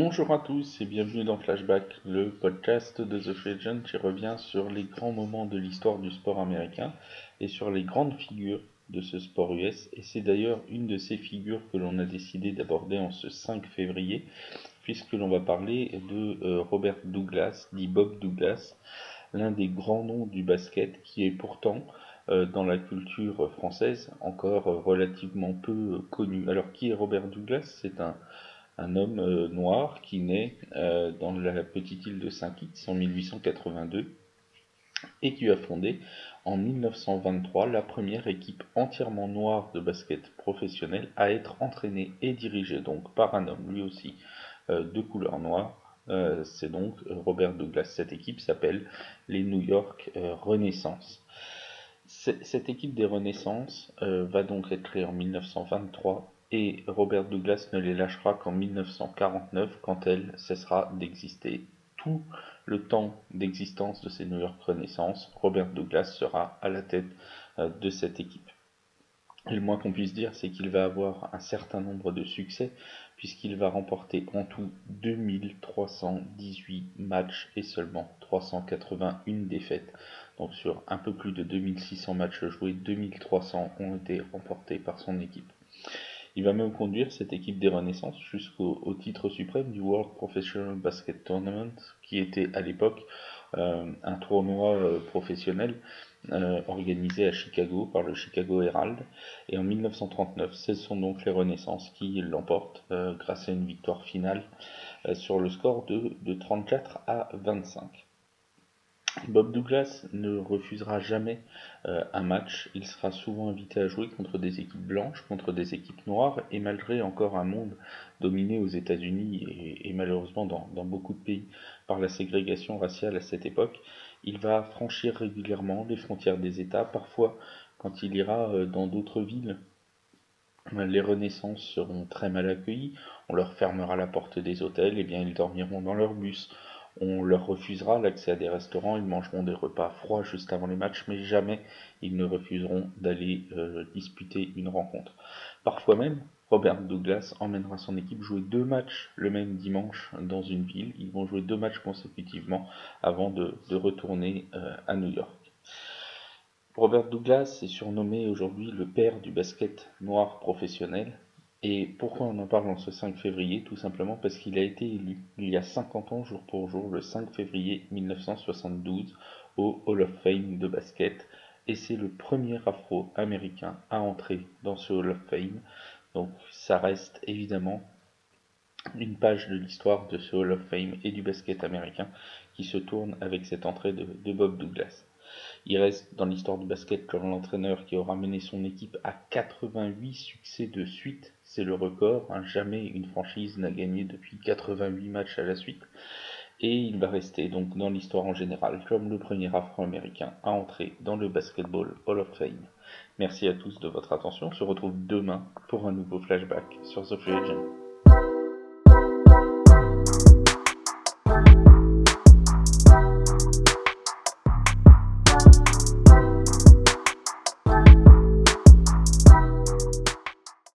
Bonjour à tous et bienvenue dans Flashback, le podcast de The Agent qui revient sur les grands moments de l'histoire du sport américain et sur les grandes figures de ce sport US. Et c'est d'ailleurs une de ces figures que l'on a décidé d'aborder en ce 5 février, puisque l'on va parler de euh, Robert Douglas, dit Bob Douglas, l'un des grands noms du basket qui est pourtant euh, dans la culture française encore relativement peu connu. Alors qui est Robert Douglas? C'est un un homme euh, noir qui naît euh, dans la petite île de Saint-Kitts en 1882 et qui a fondé en 1923 la première équipe entièrement noire de basket professionnel à être entraînée et dirigée donc par un homme lui aussi euh, de couleur noire. C'est donc Robert Douglas. Cette équipe s'appelle les New York Renaissance. Cette équipe des Renaissances va donc être créée en 1923 et Robert Douglas ne les lâchera qu'en 1949 quand elle cessera d'exister. Tout le temps d'existence de ces New York Robert Douglas sera à la tête euh, de cette équipe. Le moins qu'on puisse dire, c'est qu'il va avoir un certain nombre de succès, puisqu'il va remporter en tout 2318 matchs et seulement 381 défaites. Donc sur un peu plus de 2600 matchs joués, 2300 ont été remportés par son équipe. Il va même conduire cette équipe des Renaissances jusqu'au titre suprême du World Professional Basket Tournament, qui était à l'époque euh, un tournoi euh, professionnel euh, organisé à Chicago par le Chicago Herald. Et en 1939, ce sont donc les Renaissances qui l'emportent grâce à une victoire finale sur le score de, de 34 à 25. Bob Douglas ne refusera jamais euh, un match, il sera souvent invité à jouer contre des équipes blanches, contre des équipes noires, et malgré encore un monde dominé aux États-Unis et, malheureusement dans, beaucoup de pays par la ségrégation raciale à cette époque, il va franchir régulièrement les frontières des États, parfois quand il ira euh, dans d'autres villes. Les renaissances seront très mal accueillis, on leur fermera la porte des hôtels, et bien ils dormiront dans leur bus, on leur refusera l'accès à des restaurants, ils mangeront des repas froids juste avant les matchs, mais jamais ils ne refuseront d'aller euh, disputer une rencontre. Parfois même, Robert Douglas emmènera son équipe jouer deux matchs le même dimanche dans une ville. Ils vont jouer deux matchs consécutivement avant de, retourner euh, à New York. Robert Douglas est surnommé aujourd'hui le père du basket noir professionnel. Et pourquoi on en parle en ce 5 février? Tout simplement parce qu'il a été élu il y a 50 ans jour pour jour, le 5 février 1972, au Hall of Fame de basket. Et c'est le premier afro-américain à entrer dans ce Hall of Fame. Donc ça reste évidemment une page de l'histoire de ce Hall of Fame et du basket américain qui se tourne avec cette entrée de, de Bob Douglas. Il reste dans l'histoire du basket comme l'entraîneur qui aura mené son équipe à 88 succès de suite. C'est le record. Hein. Jamais une franchise n'a gagné depuis 88 matchs à la suite. Et il va rester donc dans l'histoire en général comme le premier afro-américain à entrer dans le Basketball Hall of Fame. Merci à tous de votre attention. On se retrouve demain pour un nouveau flashback sur The Free Agent.